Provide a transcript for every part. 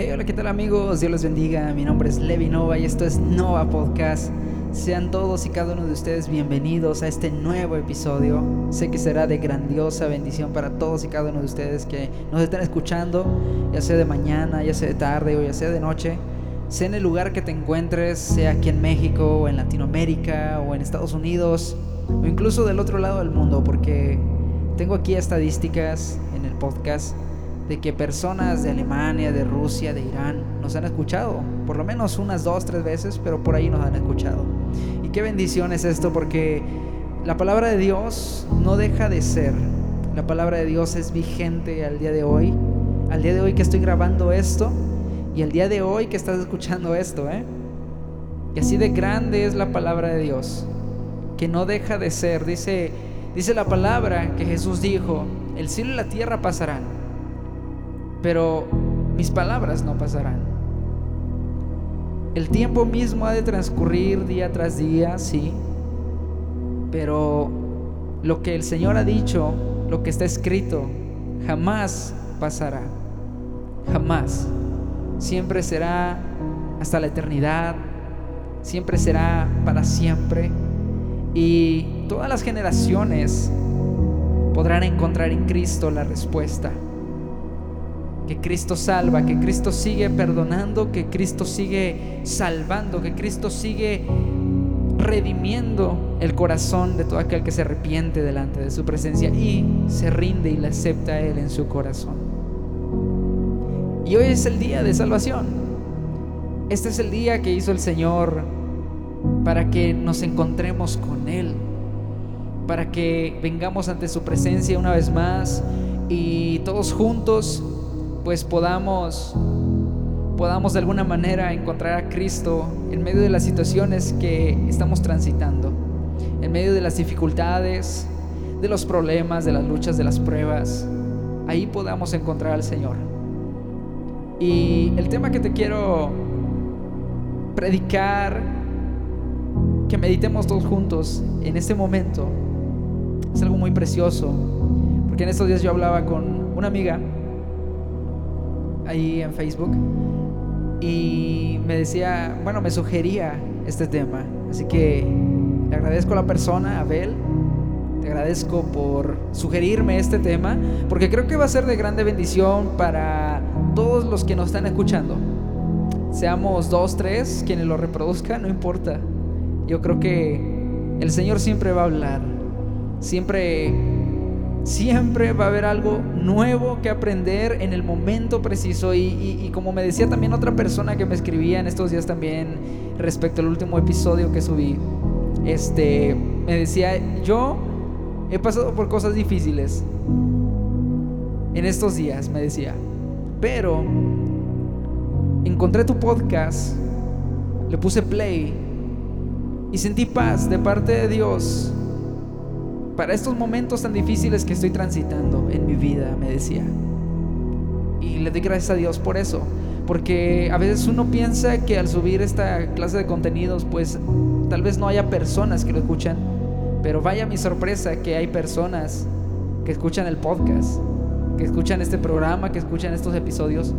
Hey, hola, ¿qué tal amigos? Dios les bendiga. Mi nombre es Levi Nova y esto es Nova Podcast. Sean todos y cada uno de ustedes bienvenidos a este nuevo episodio. Sé que será de grandiosa bendición para todos y cada uno de ustedes que nos están escuchando, ya sea de mañana, ya sea de tarde o ya sea de noche. Sea en el lugar que te encuentres, sea aquí en México o en Latinoamérica o en Estados Unidos o incluso del otro lado del mundo, porque tengo aquí estadísticas en el podcast de que personas de Alemania, de Rusia, de Irán nos han escuchado, por lo menos unas dos, tres veces, pero por ahí nos han escuchado. Y qué bendición es esto porque la palabra de Dios no deja de ser, la palabra de Dios es vigente al día de hoy, al día de hoy que estoy grabando esto y al día de hoy que estás escuchando esto, ¿eh? Y así de grande es la palabra de Dios, que no deja de ser, dice, dice la palabra que Jesús dijo, el cielo y la tierra pasarán pero mis palabras no pasarán. El tiempo mismo ha de transcurrir día tras día, sí, pero lo que el Señor ha dicho, lo que está escrito, jamás pasará, jamás. Siempre será hasta la eternidad, siempre será para siempre. Y todas las generaciones podrán encontrar en Cristo la respuesta que Cristo salva, que Cristo sigue perdonando, que Cristo sigue salvando, que Cristo sigue redimiendo el corazón de todo aquel que se arrepiente delante de su presencia y se rinde y le acepta a Él en su corazón. Y hoy es el día de salvación. Este es el día que hizo el Señor para que nos encontremos con Él, para que vengamos ante su presencia una vez más y todos juntos pues podamos podamos de alguna manera encontrar a Cristo en medio de las situaciones que estamos transitando, en medio de las dificultades, de los problemas, de las luchas, de las pruebas. Ahí podamos encontrar al Señor. Y el tema que te quiero predicar, que meditemos todos juntos en este momento, es algo muy precioso. Porque en estos días yo hablaba con una amiga ahí en Facebook y me decía, bueno, me sugería este tema. Así que le agradezco a la persona, Abel, te agradezco por sugerirme este tema, porque creo que va a ser de grande bendición para todos los que nos están escuchando. Seamos dos, tres, quienes lo reproduzcan, no importa. Yo creo que el Señor siempre va a hablar, siempre Siempre va a haber algo nuevo que aprender en el momento preciso. Y, como me decía también otra persona que me escribía en estos días también respecto al último episodio que subí, este, me decía, yo he pasado por cosas difíciles en estos días, me decía, pero encontré tu podcast, le puse play y sentí paz de parte de Dios para estos momentos tan difíciles que estoy transitando en mi vida, me decía. Y le doy gracias a Dios por eso, porque a veces uno piensa que al subir esta clase de contenidos, pues tal vez no haya personas que lo escuchan, pero vaya mi sorpresa que hay personas que escuchan el podcast, que escuchan este programa, que escuchan estos episodios.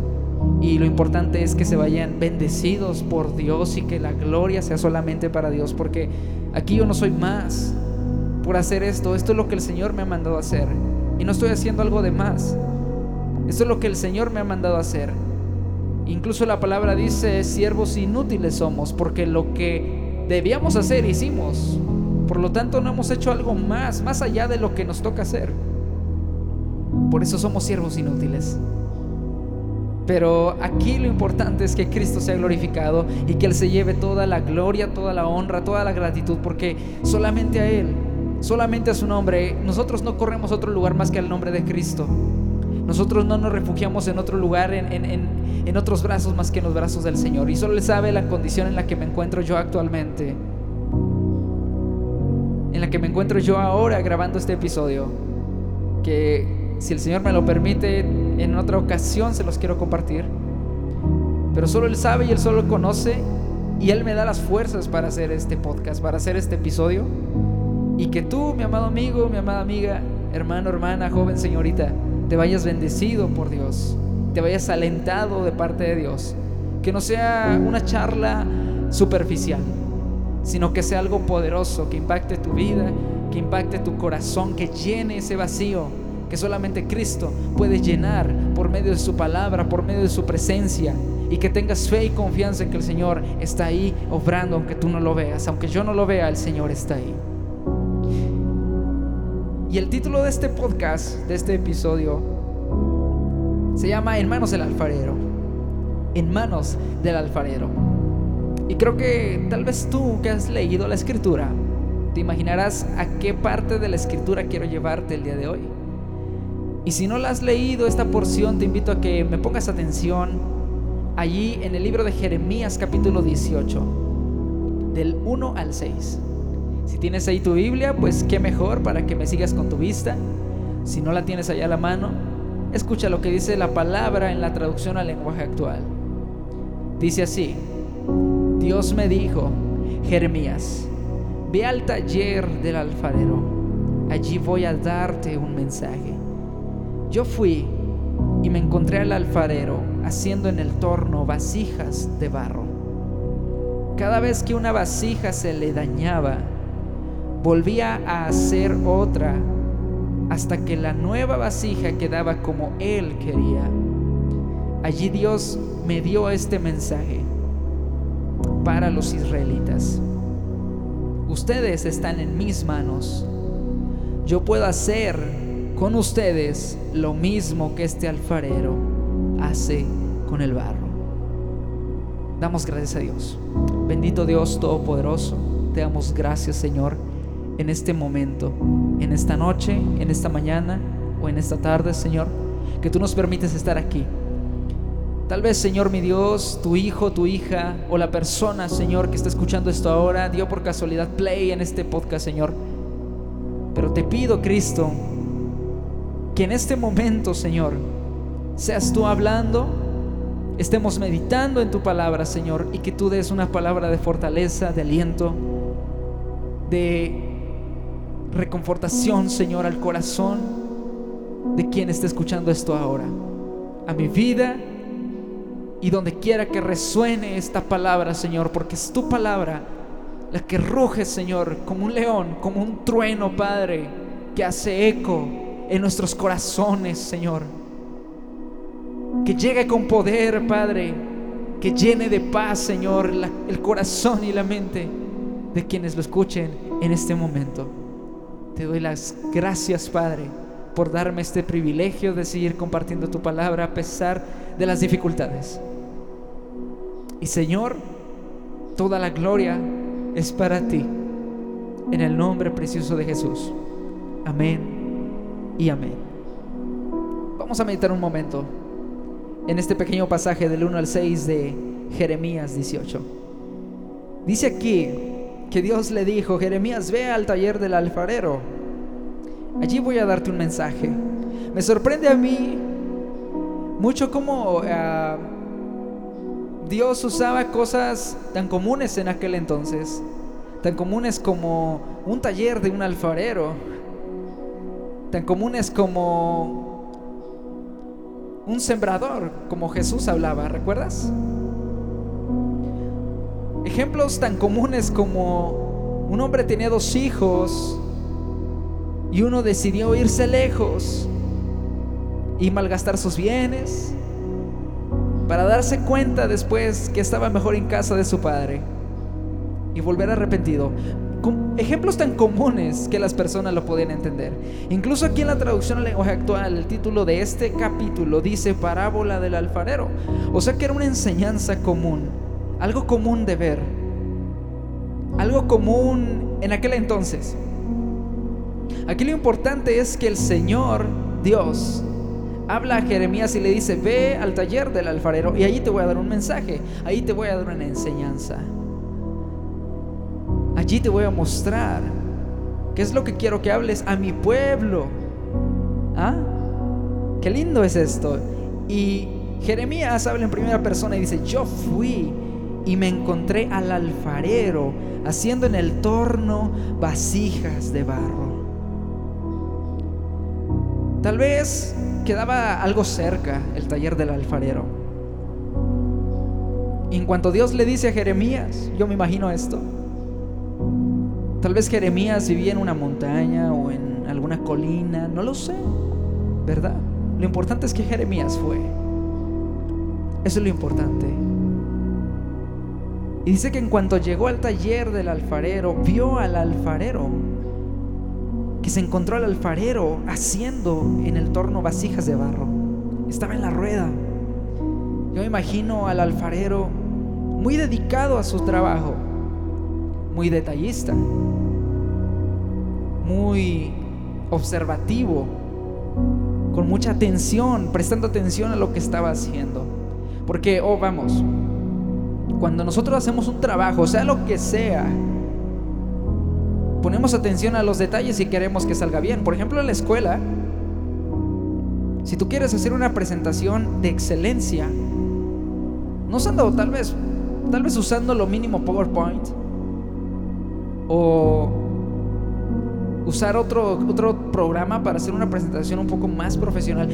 Y lo importante es que se vayan bendecidos por Dios y que la gloria sea solamente para Dios, porque aquí yo no soy más por hacer esto. Esto es lo que el Señor me ha mandado hacer. Y no estoy haciendo algo de más. Esto es lo que el Señor me ha mandado hacer. Incluso la palabra dice, siervos inútiles somos, porque lo que debíamos hacer hicimos. Por lo tanto, no hemos hecho algo más, más allá de lo que nos toca hacer. Por eso somos siervos inútiles. Pero aquí lo importante es que Cristo sea glorificado y que Él se lleve toda la gloria, toda la honra, toda la gratitud, porque solamente a Él solamente a su nombre. Nosotros no corremos a otro lugar más que al nombre de Cristo. Nosotros no nos refugiamos en otro lugar, en, otros brazos más que en los brazos del Señor. Y solo Él sabe la condición en la que me encuentro yo actualmente. En la que me encuentro yo ahora grabando este episodio. Que si el Señor me lo permite, en otra ocasión se los quiero compartir. Pero solo Él sabe y Él solo conoce. Y Él me da las fuerzas para hacer este podcast, para hacer este episodio. Y que tú, mi amado amigo, mi amada amiga, hermano, hermana, joven, señorita, te vayas bendecido por Dios. te vayas alentado de parte de Dios. Que no sea una charla superficial, sino que sea algo poderoso, que impacte tu vida, que impacte tu corazón, que llene ese vacío que solamente Cristo puede llenar por medio de su palabra, por medio de su presencia. Y que tengas fe y confianza en que el Señor está ahí obrando, aunque tú no lo veas. Aunque yo no lo vea, el Señor está ahí. Y el título de este podcast, de este episodio, se llama En manos del alfarero. En manos del alfarero. Y creo que tal vez tú que has leído la escritura, te imaginarás a qué parte de la escritura quiero llevarte el día de hoy. Y si no la has leído esta porción, te invito a que me pongas atención allí en el libro de Jeremías capítulo 18, del 1 al 6. Si tienes ahí tu Biblia, pues qué mejor para que me sigas con tu vista. Si no la tienes allá a la mano, escucha lo que dice la palabra en la traducción al lenguaje actual. Dice así, Dios me dijo, Jeremías, ve al taller del alfarero, allí voy a darte un mensaje. Yo fui y me encontré al alfarero haciendo en el torno vasijas de barro. Cada vez que una vasija se le dañaba, volvía a hacer otra hasta que la nueva vasija quedaba como él quería. Allí Dios me dio este mensaje para los israelitas. Ustedes están en mis manos. Yo puedo hacer con ustedes lo mismo que este alfarero hace con el barro. Damos gracias a Dios. Bendito Dios Todopoderoso, te damos gracias Señor en este momento, en esta noche, en esta mañana o en esta tarde Señor, que tú nos permites estar aquí. Tal vez, Señor mi Dios, tu hijo, tu hija o la persona, Señor, que está escuchando esto ahora, dio por casualidad play en este podcast, Señor. Pero te pido, Cristo, que en este momento, Señor, seas tú hablando, estemos meditando en tu palabra, Señor, y que tú des una palabra de fortaleza, de aliento, de reconfortación, Señor, al corazón de quien esté escuchando esto ahora, a mi vida y donde quiera que resuene esta palabra, Señor, porque es tu palabra la que ruge, Señor, como un león, como un trueno, Padre, que hace eco en nuestros corazones, Señor. Que llegue con poder, Padre. Que llene de paz, Señor, el corazón y la mente de quienes lo escuchen en este momento. Te doy las gracias, Padre, por darme este privilegio de seguir compartiendo tu palabra a pesar de las dificultades. Y Señor, toda la gloria es para ti. En el nombre precioso de Jesús. Amén y amén. Vamos a meditar un momento en este pequeño pasaje del 1 al 6 de Jeremías 18. Dice aquí que Dios le dijo, Jeremías, ve al taller del alfarero. Allí voy a darte un mensaje. Me sorprende a mí mucho cómo ah, Dios usaba cosas tan comunes en aquel entonces, tan comunes como un taller de un alfarero tan comunes como un sembrador, como Jesús hablaba, ¿recuerdas? Ejemplos tan comunes como un hombre tenía dos hijos y uno decidió irse lejos y malgastar sus bienes para darse cuenta después que estaba mejor en casa de su padre y volver arrepentido ejemplos tan comunes que las personas lo podían entender. Incluso aquí en la traducción al lenguaje actual, el título de este capítulo dice parábola del alfarero. O sea que era una enseñanza común, algo común de ver, algo común en aquel entonces. Aquí lo importante es que el Señor, Dios, habla a Jeremías y le dice, ve al taller del alfarero y ahí te voy a dar un mensaje, ahí te voy a dar una enseñanza. Allí te voy a mostrar qué es lo que quiero que hables a mi pueblo. ¿Ah? Qué lindo es esto. Y Jeremías habla en primera persona y dice, yo fui y me encontré al alfarero haciendo en el torno vasijas de barro. Tal vez quedaba algo cerca el taller del alfarero. Y en cuanto Dios le dice a Jeremías, yo me imagino esto. Tal vez Jeremías vivía en una montaña o en alguna colina, no lo sé, ¿verdad? Lo importante es que Jeremías fue. Eso es lo importante. Y dice que en cuanto llegó al taller del alfarero, vio al alfarero, que se encontró al alfarero haciendo en el torno vasijas de barro. Estaba en la rueda. Yo me imagino al alfarero muy dedicado a su trabajo, muy detallista, muy observativo, con mucha atención, prestando atención a lo que estaba haciendo. Porque, oh, vamos, cuando nosotros hacemos un trabajo, sea lo que sea, ponemos atención a los detalles y queremos que salga bien. Por ejemplo, en la escuela, si tú quieres hacer una presentación de excelencia, no usando tal vez, tal vez usando lo mínimo PowerPoint o usar otro, otro programa para hacer una presentación un poco más profesional.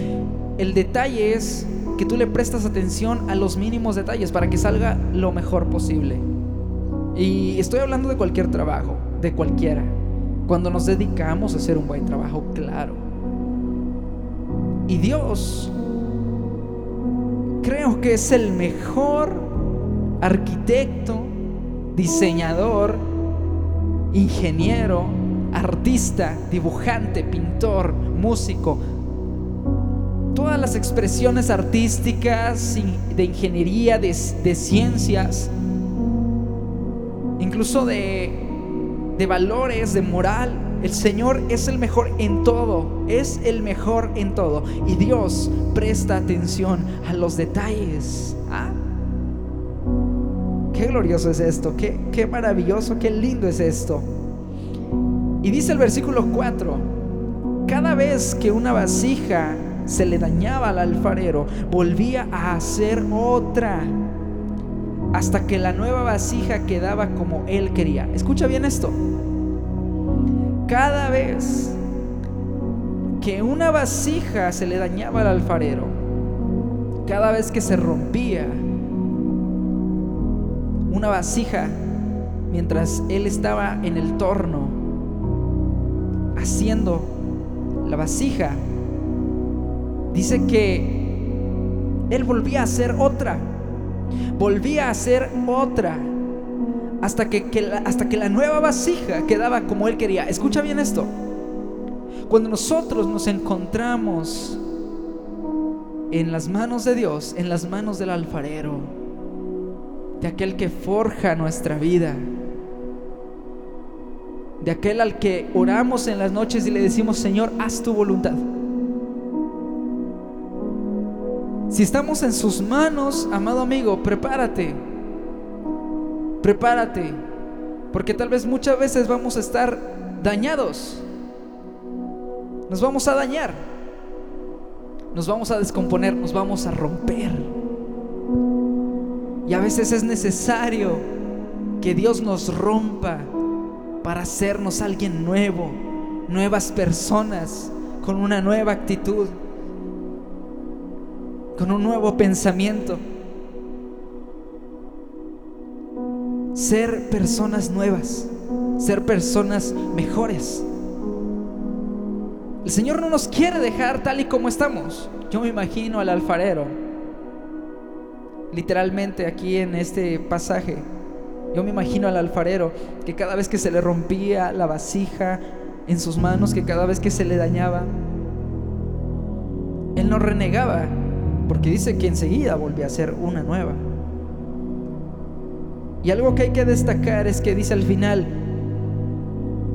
El detalle es que tú le prestas atención a los mínimos detalles para que salga lo mejor posible. Y estoy hablando de cualquier trabajo, de cualquiera. Cuando nos dedicamos a hacer un buen trabajo, claro. Y Dios creo que es el mejor arquitecto, diseñador, ingeniero, artista, dibujante, pintor, músico, todas las expresiones artísticas, de ingeniería, de, ciencias, incluso de, de valores, de moral. El Señor es el mejor en todo, es el mejor en todo. Y Dios presta atención a los detalles. ¿Ah? Qué glorioso es esto, qué, qué maravilloso, qué lindo es esto. Y dice el versículo 4, cada vez que una vasija se le dañaba al alfarero, volvía a hacer otra hasta que la nueva vasija quedaba como él quería. Escucha bien esto. Cada vez que una vasija se le dañaba al alfarero, cada vez que se rompía una vasija mientras él estaba en el torno haciendo la vasija, dice que él volvía a hacer otra, volvía a hacer otra, hasta que, hasta que la nueva vasija quedaba como él quería. Escucha bien esto. Cuando nosotros nos encontramos en las manos de Dios, en las manos del alfarero, de aquel que forja nuestra vida, de aquel al que oramos en las noches y le decimos, Señor, haz tu voluntad. Si estamos en sus manos, amado amigo, prepárate. Prepárate. Porque tal vez muchas veces vamos a estar dañados. Nos vamos a dañar. Nos vamos a descomponer, nos vamos a romper. Y a veces es necesario que Dios nos rompa para hacernos alguien nuevo, nuevas personas, con una nueva actitud con un nuevo pensamiento. Ser personas nuevas, ser personas mejores. El Señor no nos quiere dejar tal y como estamos. Yo me imagino al alfarero, literalmente aquí en este pasaje, yo me imagino al alfarero que cada vez que se le rompía la vasija en sus manos, que cada vez que se le dañaba, él no renegaba, porque dice que enseguida volvió a ser una nueva. Y algo que hay que destacar es que dice al final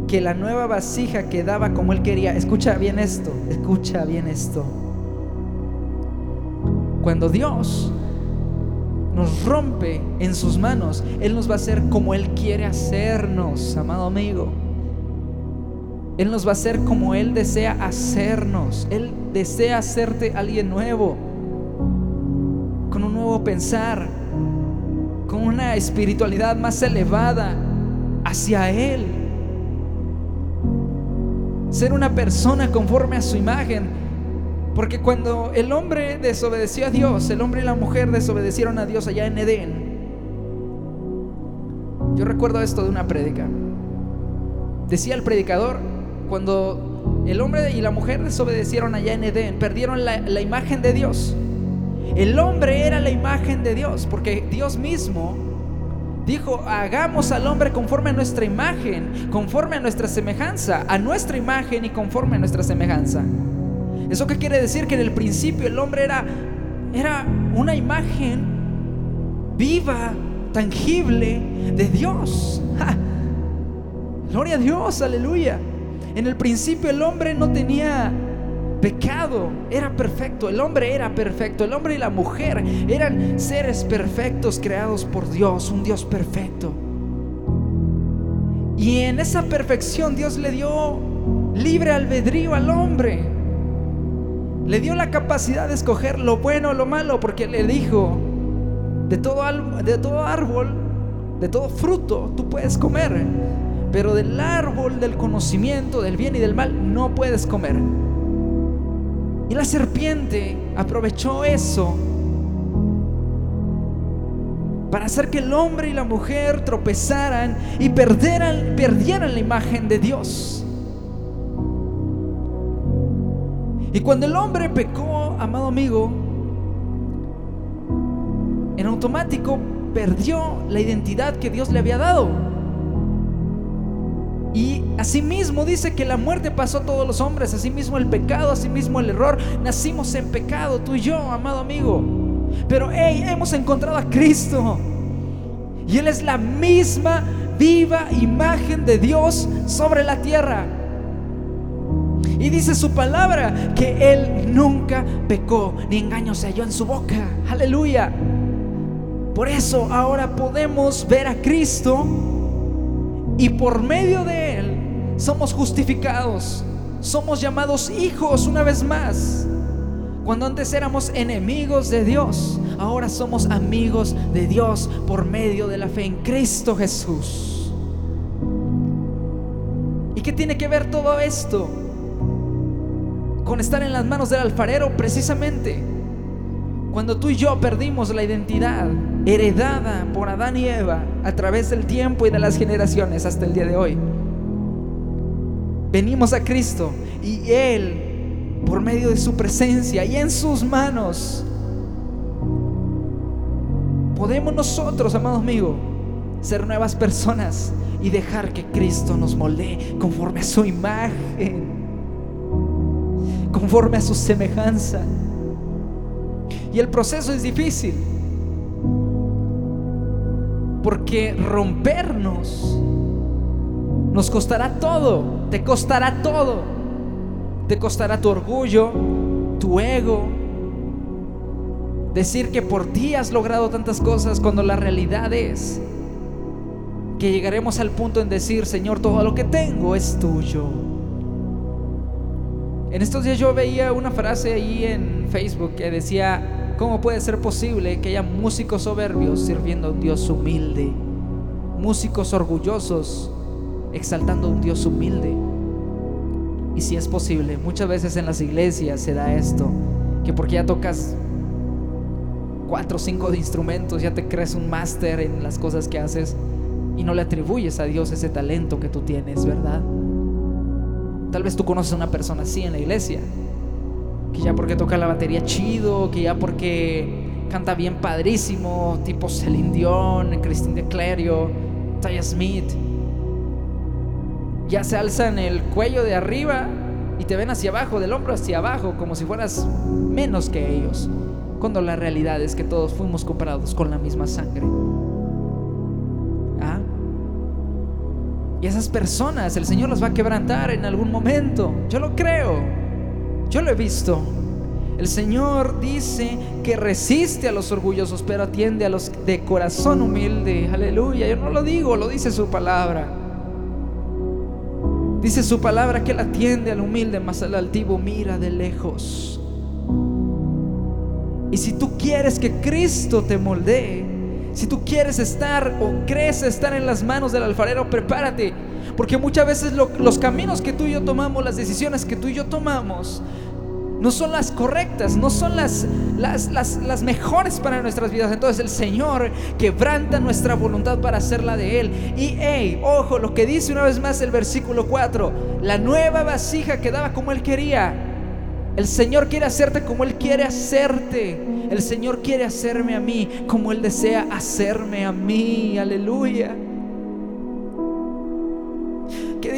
que la nueva vasija quedaba como él quería. Escucha bien esto, escucha bien esto. Cuando Dios nos rompe en sus manos, Él nos va a hacer como Él quiere hacernos, amado amigo. Él nos va a hacer como Él desea hacernos. Él desea hacerte alguien nuevo pensar, con una espiritualidad más elevada hacia Él. Ser una persona conforme a su imagen. Porque cuando el hombre desobedeció a Dios, el hombre y la mujer desobedecieron a Dios allá en Edén. Yo recuerdo esto de una prédica. Decía el predicador, cuando el hombre y la mujer desobedecieron allá en Edén, perdieron la imagen de Dios. El hombre era la imagen de Dios, porque Dios mismo dijo, hagamos al hombre conforme a nuestra imagen, conforme a nuestra semejanza, a nuestra imagen y conforme a nuestra semejanza. ¿Eso qué quiere decir? Que en el principio el hombre era, era una imagen viva, tangible de Dios. Gloria a Dios, aleluya. En el principio el hombre no tenía pecado, era perfecto, el hombre era perfecto, el hombre y la mujer eran seres perfectos creados por Dios, un Dios perfecto. Y en esa perfección Dios le dio libre albedrío al hombre. Le dio la capacidad de escoger lo bueno o lo malo porque le dijo, de todo, de todo árbol, de todo fruto, tú puedes comer, pero del árbol del conocimiento del bien y del mal no puedes comer. Y la serpiente aprovechó eso para hacer que el hombre y la mujer tropezaran y perdieran, perdieran la imagen de Dios. Y cuando el hombre pecó, amado amigo, en automático perdió la identidad que Dios le había dado. Y asimismo dice que la muerte pasó a todos los hombres, asimismo el pecado, asimismo el error. Nacimos en pecado, tú y yo, amado amigo. Pero hey, hemos encontrado a Cristo. Y Él es la misma viva imagen de Dios sobre la tierra. Y dice su palabra que Él nunca pecó, ni engaño se halló en su boca. Aleluya. Por eso ahora podemos ver a Cristo y por medio de Él somos justificados, somos llamados hijos una vez más. Cuando antes éramos enemigos de Dios, ahora somos amigos de Dios por medio de la fe en Cristo Jesús. ¿Y qué tiene que ver todo esto con estar en las manos del alfarero? Precisamente cuando tú y yo perdimos la identidad heredada por Adán y Eva a través del tiempo y de las generaciones hasta el día de hoy. Venimos a Cristo y Él, por medio de su presencia y en sus manos, podemos nosotros, amados amigos, ser nuevas personas y dejar que Cristo nos moldee conforme a su imagen, conforme a su semejanza. Y el proceso es difícil. Porque rompernos nos costará todo. Te costará todo. Te costará tu orgullo, tu ego. Decir que por ti has logrado tantas cosas cuando la realidad es que llegaremos al punto en decir, Señor, todo lo que tengo es tuyo. En estos días yo veía una frase ahí en Facebook que decía, ¿Cómo puede ser posible que haya músicos soberbios sirviendo a un Dios humilde? Músicos orgullosos exaltando a un Dios humilde. Y si es posible, muchas veces en las iglesias se da esto, que porque ya tocas cuatro o cinco de instrumentos, ya te crees un máster en las cosas que haces y no le atribuyes a Dios ese talento que tú tienes, ¿verdad? Tal vez tú conoces a una persona así en la iglesia que ya porque toca la batería chido, que ya porque canta bien padrísimo, tipo Celine Dion, Christine de Clerio, Taya Smith, ya se alzan el cuello de arriba y te ven hacia abajo, del hombro hacia abajo, como si fueras menos que ellos, cuando la realidad es que todos fuimos comparados con la misma sangre. ¿Ah? Y esas personas el Señor las va a quebrantar en algún momento, yo lo creo. Yo lo he visto. El Señor dice que resiste a los orgullosos, pero atiende a los de corazón humilde. Aleluya. Yo no lo digo, lo dice su palabra. Dice su palabra que Él atiende al humilde, más al altivo mira de lejos. Y si tú quieres que Cristo te moldee, si tú quieres estar o crees estar en las manos del alfarero, prepárate. Porque muchas veces los caminos que tú y yo tomamos, las decisiones que tú y yo tomamos, no son las correctas, no son las, las, las, mejores para nuestras vidas. Entonces el Señor quebranta nuestra voluntad para hacerla de Él. Y hey, ojo, lo que dice una vez más el versículo 4, la nueva vasija quedaba como Él quería. El Señor quiere hacerte como Él quiere hacerte. El Señor quiere hacerme a mí como Él desea hacerme a mí. Aleluya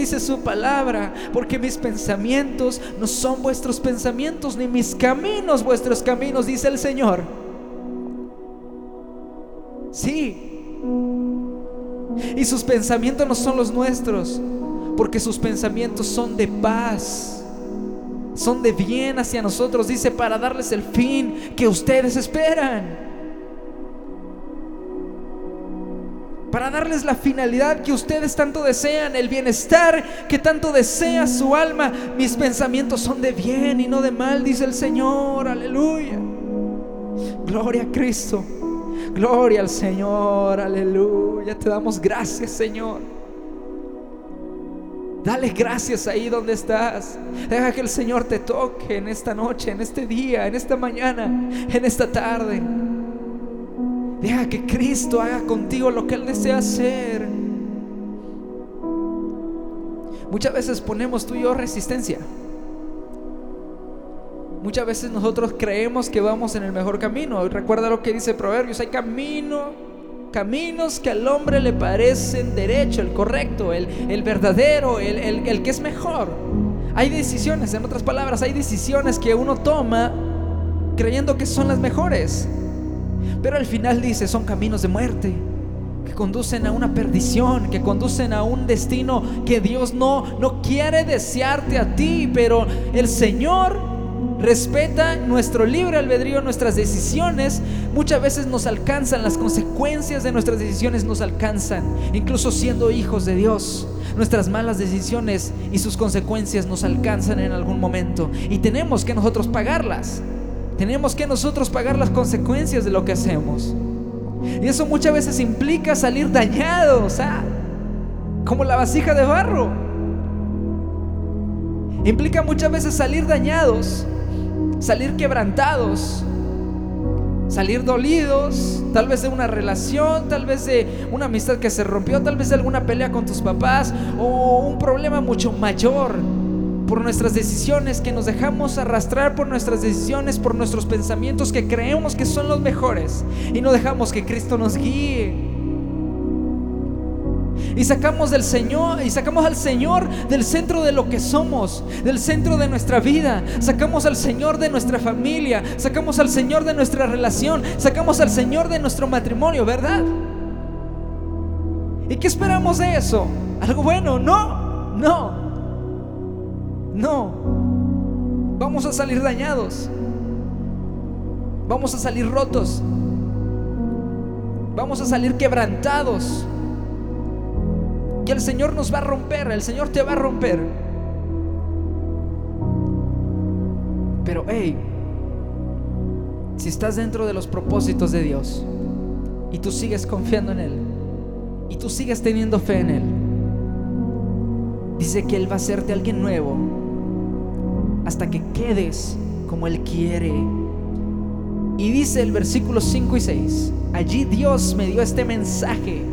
dice su palabra, porque mis pensamientos no son vuestros pensamientos, ni mis caminos vuestros caminos, dice el Señor. Sí. Y sus pensamientos no son los nuestros, porque sus pensamientos son de paz, son de bien hacia nosotros, dice, para darles el fin que ustedes esperan. Para darles la finalidad que ustedes tanto desean, el bienestar que tanto desea su alma. Mis pensamientos son de bien y no de mal, dice el Señor. Aleluya. Gloria a Cristo. Gloria al Señor. Aleluya. Te damos gracias, Señor. Dale gracias ahí donde estás. Deja que el Señor te toque en esta noche, en este día, en esta mañana, en esta tarde. Deja que Cristo haga contigo lo que Él desea hacer. Muchas veces ponemos tú y yo resistencia. Muchas veces nosotros creemos que vamos en el mejor camino. Recuerda lo que dice Proverbios, hay camino, caminos que al hombre le parecen derecho, el correcto, el, el verdadero, el, el, el que es mejor. Hay decisiones, en otras palabras, hay decisiones que uno toma creyendo que son las mejores. Pero al final dice, son caminos de muerte que conducen a una perdición, que conducen a un destino que Dios no no quiere desearte a ti, pero el Señor respeta nuestro libre albedrío, nuestras decisiones. Muchas veces nos alcanzan las consecuencias de nuestras decisiones nos alcanzan, incluso siendo hijos de Dios. Nuestras malas decisiones y sus consecuencias nos alcanzan en algún momento y tenemos que nosotros pagarlas. Tenemos que nosotros pagar las consecuencias de lo que hacemos. Y eso muchas veces implica salir dañados, como la vasija de barro. Implica muchas veces salir dañados, salir quebrantados, salir dolidos, tal vez de una relación, tal vez de una amistad que se rompió, tal vez de alguna pelea con tus papás o un problema mucho mayor por nuestras decisiones, que nos dejamos arrastrar por nuestras decisiones, por nuestros pensamientos que creemos que son los mejores y no dejamos que Cristo nos guíe. Y sacamos del Señor y sacamos al Señor del centro de lo que somos, del centro de nuestra vida. Sacamos al Señor de nuestra familia, sacamos al Señor de nuestra relación, sacamos al Señor de nuestro matrimonio, ¿verdad? ¿Y qué esperamos de eso? ¿Algo bueno? No, no. No, vamos a salir dañados, vamos a salir rotos, vamos a salir quebrantados. Y el Señor nos va a romper, el Señor te va a romper. Pero, hey, si estás dentro de los propósitos de Dios y tú sigues confiando en Él y tú sigues teniendo fe en Él, dice que Él va a hacerte alguien nuevo hasta que quedes como Él quiere. Y dice el versículo 5 y 6, allí Dios me dio este mensaje,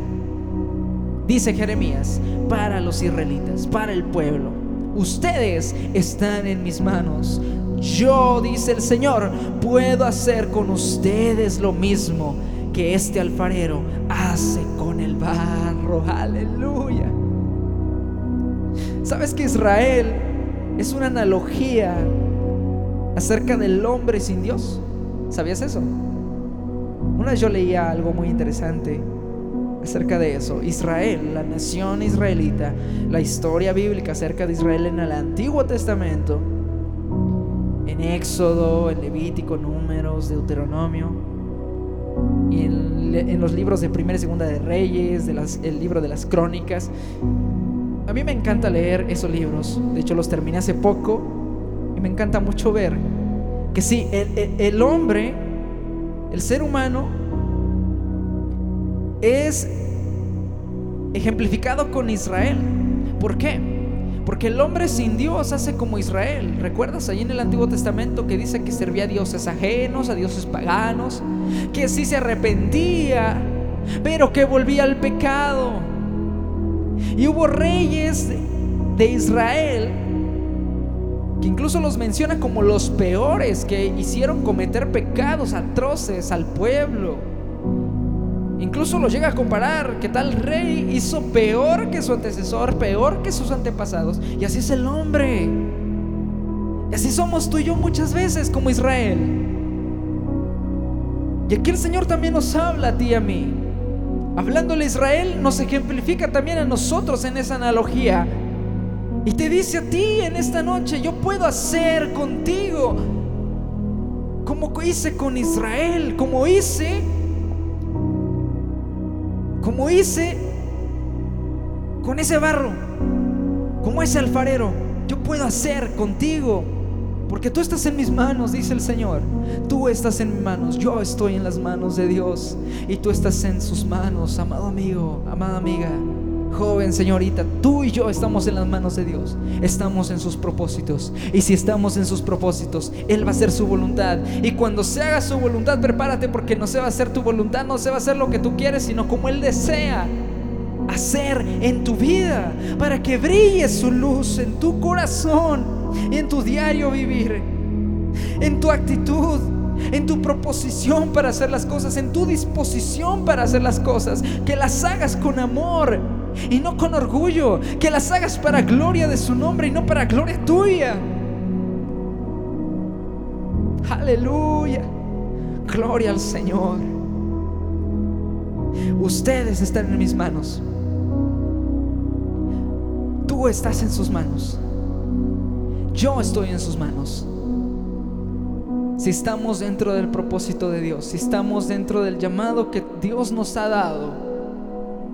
dice Jeremías, para los israelitas, para el pueblo. Ustedes están en mis manos. Yo, dice el Señor, puedo hacer con ustedes lo mismo que este alfarero hace con el barro. Aleluya. ¿Sabes que Israel es una analogía acerca del hombre sin Dios. ¿Sabías eso? Una vez yo leía algo muy interesante acerca de eso. Israel, la nación israelita, la historia bíblica acerca de Israel en el Antiguo Testamento, en Éxodo, en Levítico, Números, Deuteronomio, y en, los libros de Primera y Segunda de Reyes, el libro de las Crónicas, a mí me encanta leer esos libros, de hecho los terminé hace poco y me encanta mucho ver que sí, el, hombre, el ser humano, es ejemplificado con Israel. ¿Por qué? Porque el hombre sin Dios hace como Israel. ¿Recuerdas ahí en el Antiguo Testamento que dice que servía a dioses ajenos, a dioses paganos? Que sí se arrepentía, pero que volvía al pecado. Y hubo reyes de Israel que incluso los menciona como los peores que hicieron cometer pecados atroces al pueblo. Incluso lo llega a comparar que tal rey hizo peor que su antecesor, peor que sus antepasados. Y así es el hombre. Y así somos tú y yo muchas veces como Israel. Y aquí el Señor también nos habla a ti y a mí. Hablándole a Israel, nos ejemplifica también a nosotros en esa analogía. Y te dice a ti en esta noche, yo puedo hacer contigo como hice con Israel, como hice como hice con ese barro, como ese alfarero, yo puedo hacer contigo. Porque tú estás en mis manos, dice el Señor. Tú estás en mis manos, yo estoy en las manos de Dios. Y tú estás en sus manos, amado amigo, amada amiga joven, señorita, tú y yo estamos en las manos de Dios. Estamos en sus propósitos. Y si estamos en sus propósitos, Él va a hacer su voluntad. Y cuando se haga su voluntad, prepárate porque no se va a hacer tu voluntad, no se va a hacer lo que tú quieres, sino como Él desea hacer en tu vida. Para que brille su luz en tu corazón y en tu diario vivir. En tu actitud en tu proposición para hacer las cosas, en tu disposición para hacer las cosas, que las hagas con amor, y no con orgullo, que las hagas para gloria de su nombre y no para gloria tuya. Aleluya. Gloria al Señor. Ustedes están en mis manos. Tú estás en sus manos. Yo estoy en sus manos. Si estamos dentro del propósito de Dios, si estamos dentro del llamado que Dios nos ha dado,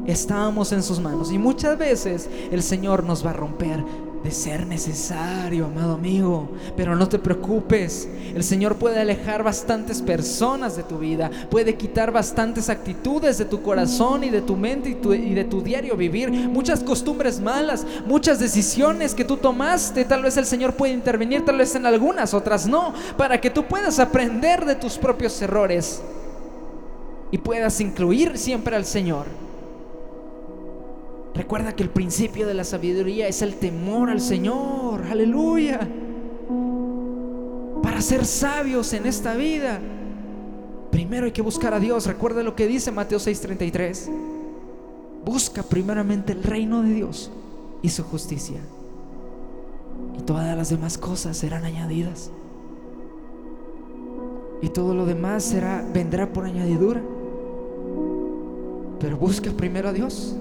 estamos en sus manos. Y muchas veces el Señor nos va a romper de ser necesario, amado amigo. Pero no te preocupes, el Señor puede alejar bastantes personas de tu vida, puede quitar bastantes actitudes de tu corazón y de tu mente y, de tu diario vivir, muchas costumbres malas, muchas decisiones que tú tomaste. Tal vez el Señor puede intervenir, tal vez en algunas, otras no, para que tú puedas aprender de tus propios errores y puedas incluir siempre al Señor. Recuerda que el principio de la sabiduría es el temor al Señor. Aleluya. Para ser sabios en esta vida, primero hay que buscar a Dios. Recuerda lo que dice Mateo 6:33. Busca primeramente el reino de Dios y su justicia. Y todas las demás cosas serán añadidas. Y todo lo demás será vendrá por añadidura. Pero busca primero a Dios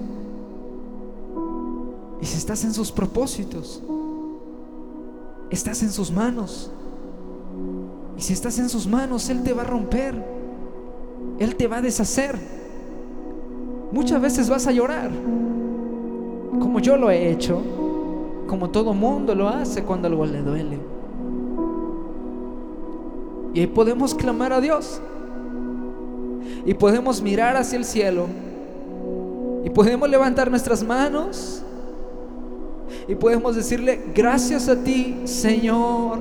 y si estás en sus propósitos, estás en sus manos. Y si estás en sus manos, Él te va a romper. Él te va a deshacer. Muchas veces vas a llorar, como yo lo he hecho, como todo mundo lo hace cuando algo le duele. Y ahí podemos clamar a Dios. Y podemos mirar hacia el cielo. Y podemos levantar nuestras manos y podemos decirle, gracias a ti, Señor.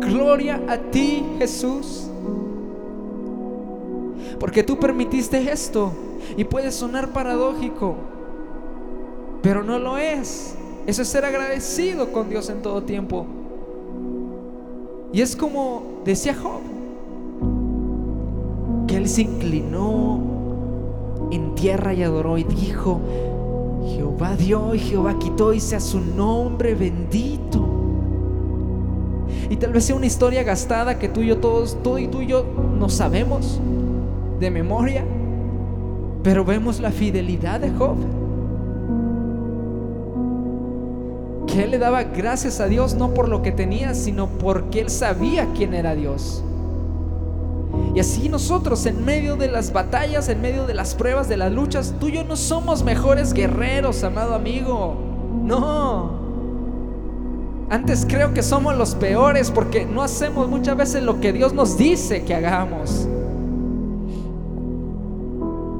Gloria a ti, Jesús. Porque tú permitiste esto. Y puede sonar paradójico, pero no lo es. Eso es ser agradecido con Dios en todo tiempo. Y es como decía Job, que él se inclinó en tierra y adoró y dijo, Jehová dio y Jehová quitó y sea su nombre bendito. Y tal vez sea una historia gastada que tú y yo todos, todo y tú y yo no sabemos de memoria, pero vemos la fidelidad de Job. Que él le daba gracias a Dios no por lo que tenía, sino porque él sabía quién era Dios. Y así nosotros en medio de las batallas, en medio de las pruebas, de las luchas, tú y yo no somos mejores guerreros, amado amigo. No. Antes creo que somos los peores porque no hacemos muchas veces lo que Dios nos dice que hagamos.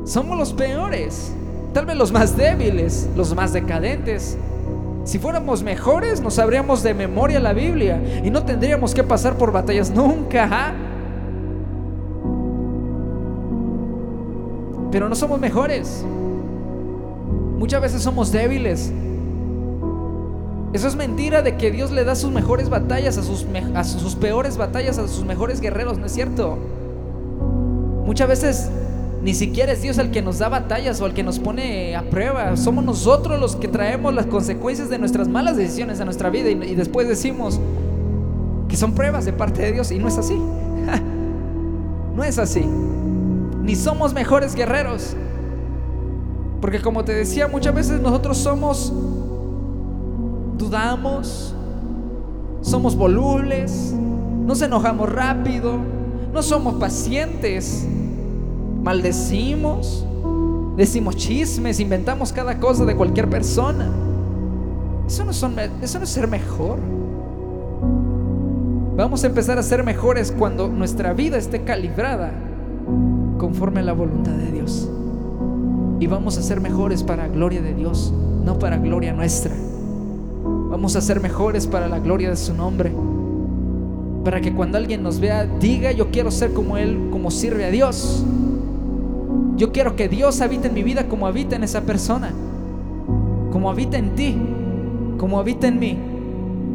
Somos los peores, tal vez los más débiles, los más decadentes. Si fuéramos mejores, nos sabríamos de memoria la Biblia y no tendríamos que pasar por batallas nunca. Pero no somos mejores. Muchas veces somos débiles. Eso es mentira de que Dios le da sus mejores batallas a sus, peores batallas a sus mejores guerreros, ¿no es cierto? Muchas veces ni siquiera es Dios el que nos da batallas o el que nos pone a prueba. Somos nosotros los que traemos las consecuencias de nuestras malas decisiones a nuestra vida y después decimos que son pruebas de parte de Dios y no es así. no es así. Ni somos mejores guerreros. Porque como te decía, muchas veces nosotros somos, dudamos, somos volubles, nos enojamos rápido, no somos pacientes, maldecimos, decimos chismes, inventamos cada cosa de cualquier persona. Eso no, son, eso no es ser mejor. Vamos a empezar a ser mejores cuando nuestra vida esté calibrada conforme a la voluntad de Dios. Y vamos a ser mejores para gloria de Dios, no para gloria nuestra. Vamos a ser mejores para la gloria de su nombre. Para que cuando alguien nos vea, diga, yo quiero ser como Él, como sirve a Dios. Yo quiero que Dios habite en mi vida como habita en esa persona. Como habita en ti, como habita en mí.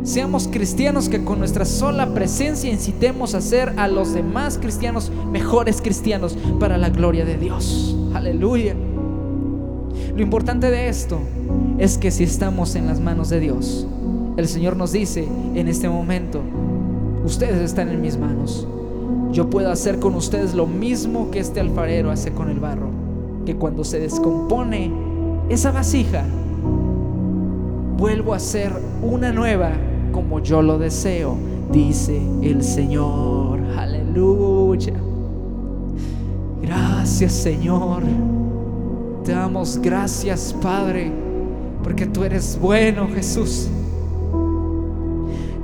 Seamos cristianos que con nuestra sola presencia incitemos a ser a los demás cristianos mejores cristianos para la gloria de Dios. Aleluya. Lo importante de esto es que si estamos en las manos de Dios, el Señor nos dice en este momento, ustedes están en mis manos. Yo puedo hacer con ustedes lo mismo que este alfarero hace con el barro, que cuando se descompone esa vasija, vuelvo a hacer una nueva como yo lo deseo, dice el Señor. Aleluya. Gracias Señor. Te damos gracias, Padre, porque tú eres bueno, Jesús.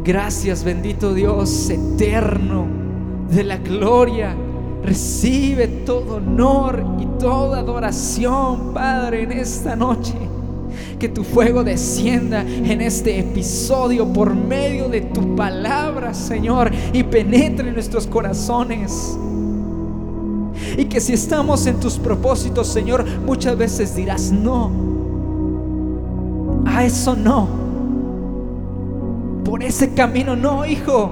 Gracias, bendito Dios eterno de la gloria. Recibe todo honor y toda adoración, Padre, en esta noche. Que tu fuego descienda en este episodio por medio de tu palabra, Señor, y penetre en nuestros corazones. Y que si estamos en tus propósitos, Señor, muchas veces dirás, no, a eso no. Por ese camino no, hijo.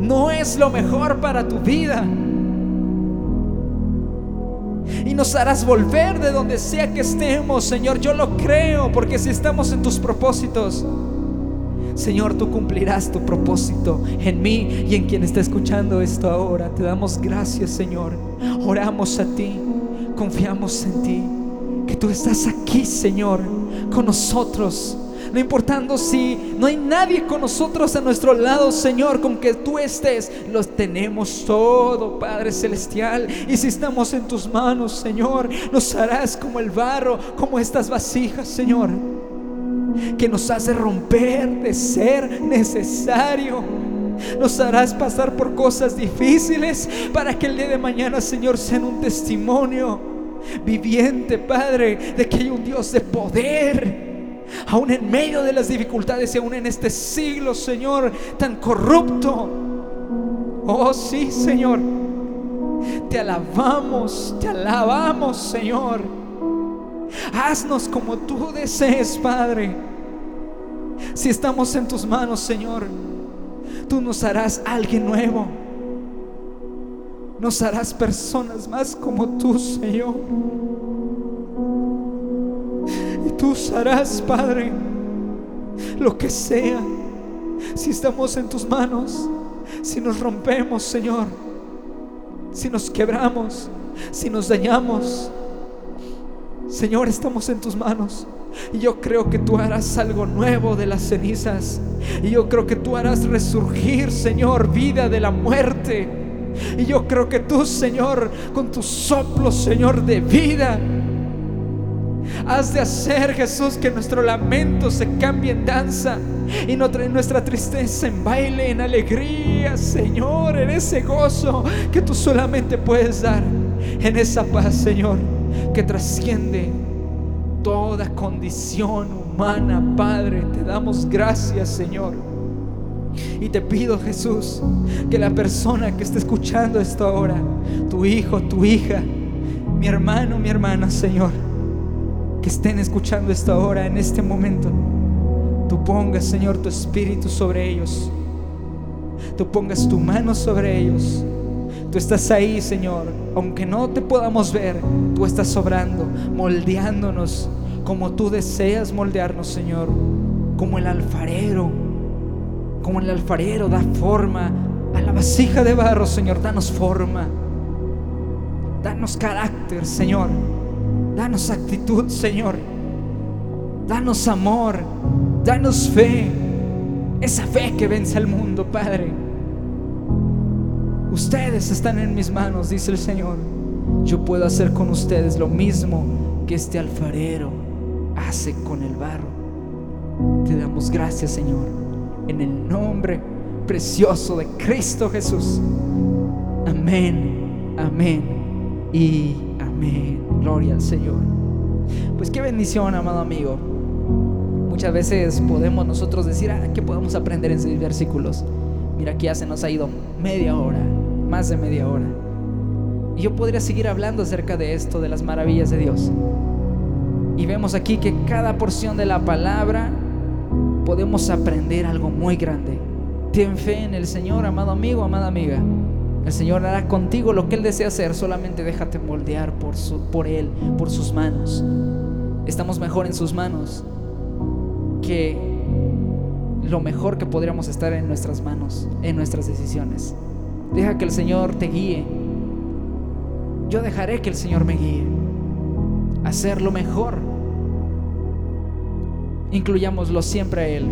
No es lo mejor para tu vida. Y nos harás volver de donde sea que estemos, Señor. Yo lo creo, porque si estamos en tus propósitos, Señor, tú cumplirás tu propósito en mí y en quien está escuchando esto ahora. Te damos gracias, Señor. Oramos a ti, confiamos en ti, que tú estás aquí, Señor, con nosotros. No importando si no hay nadie con nosotros a nuestro lado, Señor, con que tú estés, los tenemos todo, Padre Celestial. Y si estamos en tus manos, Señor, nos harás como el barro, como estas vasijas, Señor que nos hace romper de ser necesario. Nos harás pasar por cosas difíciles para que el día de mañana, Señor, sea un testimonio viviente, Padre, de que hay un Dios de poder. Aún en medio de las dificultades y aún en este siglo, Señor, tan corrupto. Oh sí, Señor. Te alabamos, te alabamos, Señor. Haznos como tú desees, Padre. Si estamos en tus manos, Señor, tú nos harás alguien nuevo. Nos harás personas más como tú, Señor. Tú harás, Padre, lo que sea. Si estamos en tus manos, si nos rompemos, Señor, si nos quebramos, si nos dañamos, Señor, estamos en tus manos. Y yo creo que tú harás algo nuevo de las cenizas. Y yo creo que tú harás resurgir, Señor, vida de la muerte. Y yo creo que tú, Señor, con tus soplos, Señor, de vida, has de hacer, Jesús, que nuestro lamento se cambie en danza y nuestra tristeza en baile, en alegría, Señor, en ese gozo que tú solamente puedes dar, en esa paz, Señor que trasciende toda condición humana, Padre. Te damos gracias, Señor. Y te pido, Jesús, que la persona que esté escuchando esto ahora, tu hijo, tu hija, mi hermano, mi hermana, Señor, que estén escuchando esto ahora, en este momento, tú pongas, Señor, tu espíritu sobre ellos. Tú pongas tu mano sobre ellos. Tú estás ahí, Señor. Aunque no te podamos ver, tú estás sobrando, moldeándonos como tú deseas moldearnos, Señor. Como el alfarero. Como el alfarero da forma a la vasija de barro, Señor. Danos forma. Danos carácter, Señor. Danos actitud, Señor. Danos amor. Danos fe. Esa fe que vence al mundo, Padre. Ustedes están en mis manos, dice el Señor. Yo puedo hacer con ustedes lo mismo que este alfarero hace con el barro. Te damos gracias, Señor, en el nombre precioso de Cristo Jesús. Amén, amén y Gloria al Señor. Pues qué bendición, amado amigo. Muchas veces podemos nosotros decir, ah, ¿qué podemos aprender en seis versículos? Mira, aquí ya se nos ha ido media hora más de media hora. Y yo podría seguir hablando acerca de esto, de las maravillas de Dios. Y vemos aquí que cada porción de la palabra podemos aprender algo muy grande. Ten fe en el Señor, amado amigo, amada amiga. El Señor hará contigo lo que Él desea hacer, solamente déjate moldear por, su, por Él, por sus manos. Estamos mejor en sus manos que lo mejor que podríamos estar en nuestras manos, en nuestras decisiones. Deja que el Señor te guíe. Yo dejaré que el Señor me guíe. Hacerlo mejor. Incluyámoslo siempre a Él.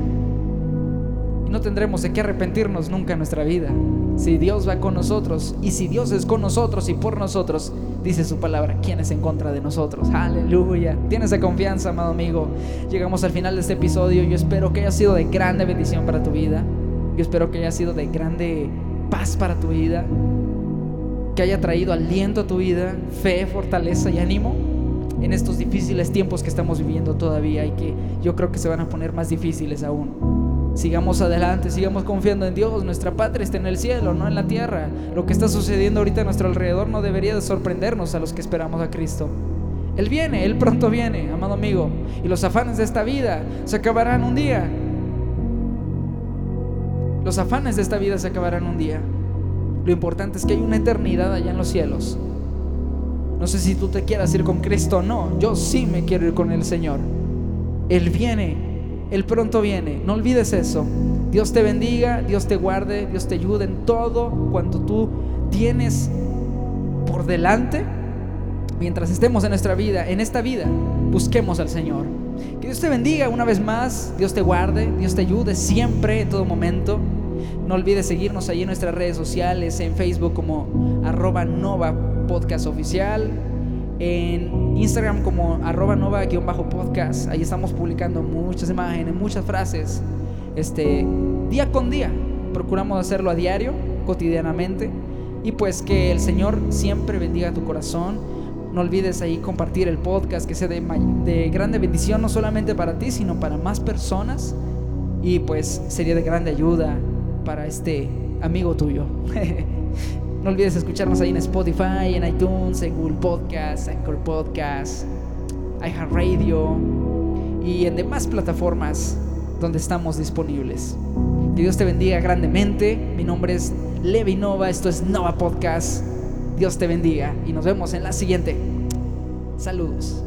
No tendremos de qué arrepentirnos nunca en nuestra vida. Si Dios va con nosotros y si Dios es con nosotros y por nosotros, dice su palabra, ¿quién es en contra de nosotros? Aleluya. Tienes esa confianza, amado amigo. Llegamos al final de este episodio. Yo espero que haya sido de grande bendición para tu vida. Yo espero que haya sido de grande paz para tu vida, que haya traído aliento a tu vida, fe, fortaleza y ánimo en estos difíciles tiempos que estamos viviendo todavía y que yo creo que se van a poner más difíciles aún. Sigamos adelante, sigamos confiando en Dios. Nuestra patria está en el cielo, no en la tierra. Lo que está sucediendo ahorita a nuestro alrededor no debería de sorprendernos a los que esperamos a Cristo. Él viene, Él pronto viene, amado amigo. Y los afanes de esta vida se acabarán un día. Los afanes de esta vida se acabarán un día. Lo importante es que hay una eternidad allá en los cielos. No sé si tú te quieras ir con Cristo o no. Yo sí me quiero ir con el Señor. Él viene. Él pronto viene. No olvides eso. Dios te bendiga, Dios te guarde, Dios te ayude en todo cuanto tú tienes por delante. Mientras estemos en nuestra vida, en esta vida, busquemos al Señor. Que Dios te bendiga una vez más, Dios te guarde, Dios te ayude siempre, en todo momento. No olvides seguirnos ahí en nuestras redes sociales, en Facebook como arroba Nova Podcast Oficial, en Instagram como arroba Nova-podcast. Ahí estamos publicando muchas imágenes, muchas frases, este, día con día. Procuramos hacerlo a diario, cotidianamente. Y pues que el Señor siempre bendiga tu corazón. No olvides ahí compartir el podcast, que sea de, de grande bendición, no solamente para ti, sino para más personas. Y pues sería de grande ayuda para este amigo tuyo. no olvides escucharnos ahí en Spotify, en iTunes, en Google Podcast, Anchor Podcast, iHeartRadio y en demás plataformas donde estamos disponibles. Que Dios te bendiga grandemente. Mi nombre es Levi Nova, esto es Nova Podcast. Dios te bendiga y nos vemos en la siguiente. Saludos.